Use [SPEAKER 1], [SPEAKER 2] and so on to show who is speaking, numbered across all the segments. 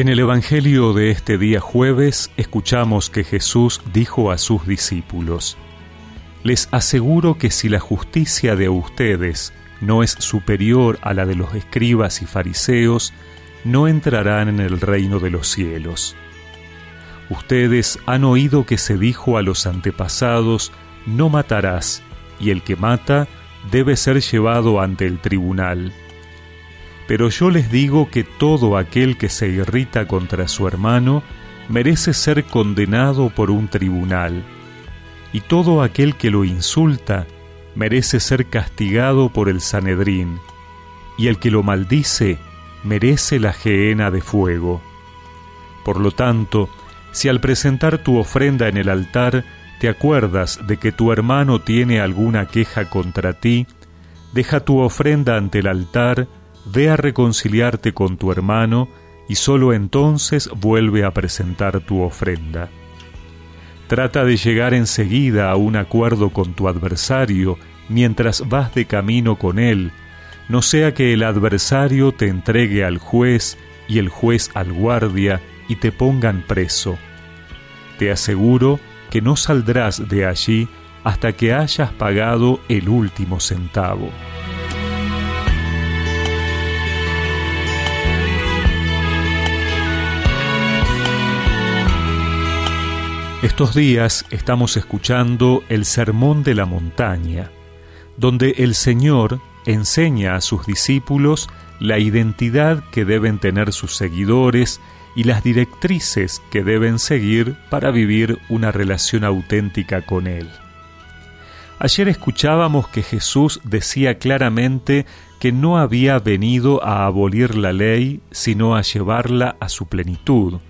[SPEAKER 1] En el Evangelio de este día jueves escuchamos que Jesús dijo a sus discípulos, Les aseguro que si la justicia de ustedes no es superior a la de los escribas y fariseos, no entrarán en el reino de los cielos. Ustedes han oído que se dijo a los antepasados, no matarás, y el que mata debe ser llevado ante el tribunal. Pero yo les digo que todo aquel que se irrita contra su hermano merece ser condenado por un tribunal, y todo aquel que lo insulta merece ser castigado por el Sanedrín, y el que lo maldice merece la gehenna de fuego. Por lo tanto, si al presentar tu ofrenda en el altar te acuerdas de que tu hermano tiene alguna queja contra ti, deja tu ofrenda ante el altar, ve a reconciliarte con tu hermano y sólo entonces vuelve a presentar tu ofrenda. Trata de llegar enseguida a un acuerdo con tu adversario mientras vas de camino con él, no sea que el adversario te entregue al juez y el juez al guardia y te pongan preso. Te aseguro que no saldrás de allí hasta que hayas pagado el último centavo. Estos días estamos escuchando el Sermón de la Montaña, donde el Señor enseña a sus discípulos la identidad que deben tener sus seguidores y las directrices que deben seguir para vivir una relación auténtica con Él. Ayer escuchábamos que Jesús decía claramente que no había venido a abolir la ley, sino a llevarla a su plenitud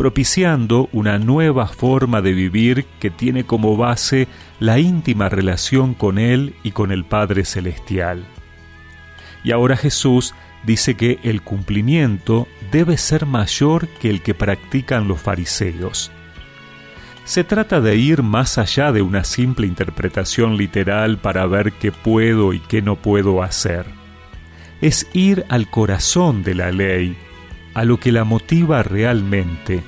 [SPEAKER 1] propiciando una nueva forma de vivir que tiene como base la íntima relación con Él y con el Padre Celestial. Y ahora Jesús dice que el cumplimiento debe ser mayor que el que practican los fariseos. Se trata de ir más allá de una simple interpretación literal para ver qué puedo y qué no puedo hacer. Es ir al corazón de la ley, a lo que la motiva realmente.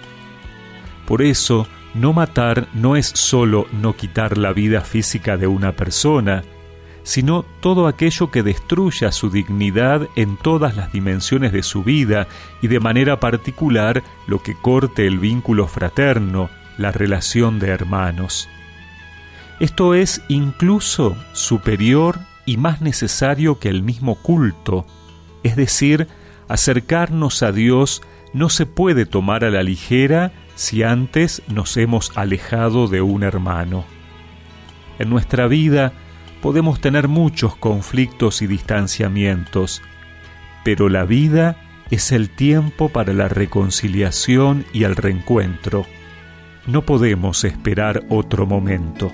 [SPEAKER 1] Por eso, no matar no es sólo no quitar la vida física de una persona, sino todo aquello que destruya su dignidad en todas las dimensiones de su vida y de manera particular lo que corte el vínculo fraterno, la relación de hermanos. Esto es incluso superior y más necesario que el mismo culto, es decir, acercarnos a Dios no se puede tomar a la ligera si antes nos hemos alejado de un hermano. En nuestra vida podemos tener muchos conflictos y distanciamientos, pero la vida es el tiempo para la reconciliación y el reencuentro. No podemos esperar otro momento.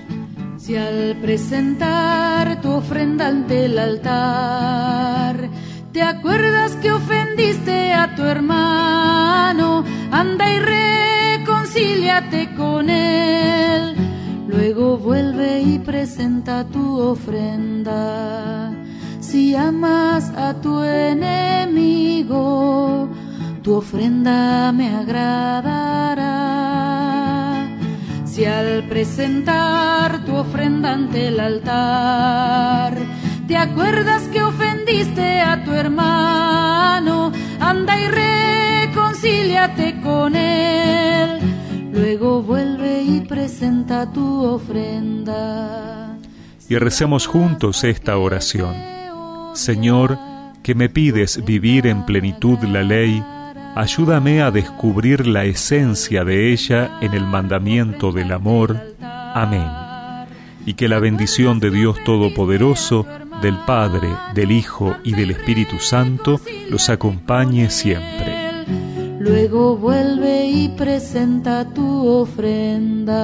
[SPEAKER 2] Si al presentar tu ofrenda ante el altar, ¿Te acuerdas que ofendiste a tu hermano? Anda y reconcíliate con él. Luego vuelve y presenta tu ofrenda. Si amas a tu enemigo, tu ofrenda me agradará. Si al presentar tu ofrenda ante el altar, ¿te acuerdas que ofendiste con él. Luego vuelve y presenta tu ofrenda.
[SPEAKER 1] Y recemos juntos esta oración. Señor, que me pides vivir en plenitud la ley, ayúdame a descubrir la esencia de ella en el mandamiento del amor. Amén. Y que la bendición de Dios Todopoderoso, del Padre, del Hijo y del Espíritu Santo los acompañe siempre.
[SPEAKER 2] Luego vuelve y presenta tu ofrenda.